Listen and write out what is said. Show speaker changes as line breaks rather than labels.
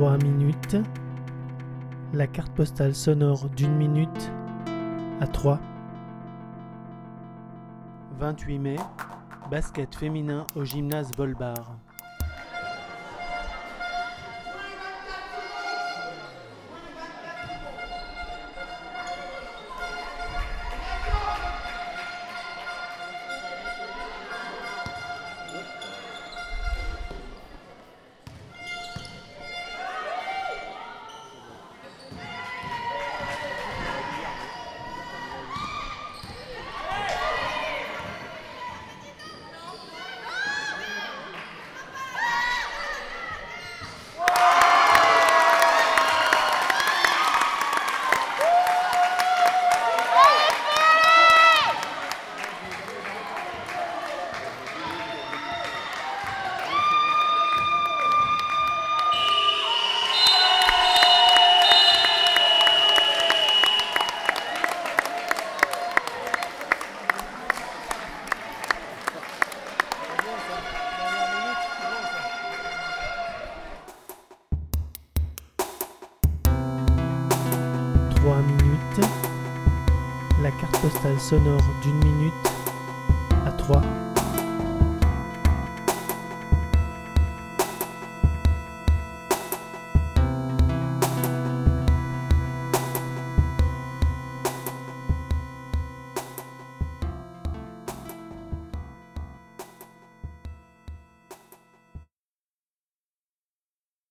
3 minutes. La carte postale sonore d'une minute à 3. 28 mai, basket féminin au gymnase Volbar. La carte postale sonore d'une minute à 3.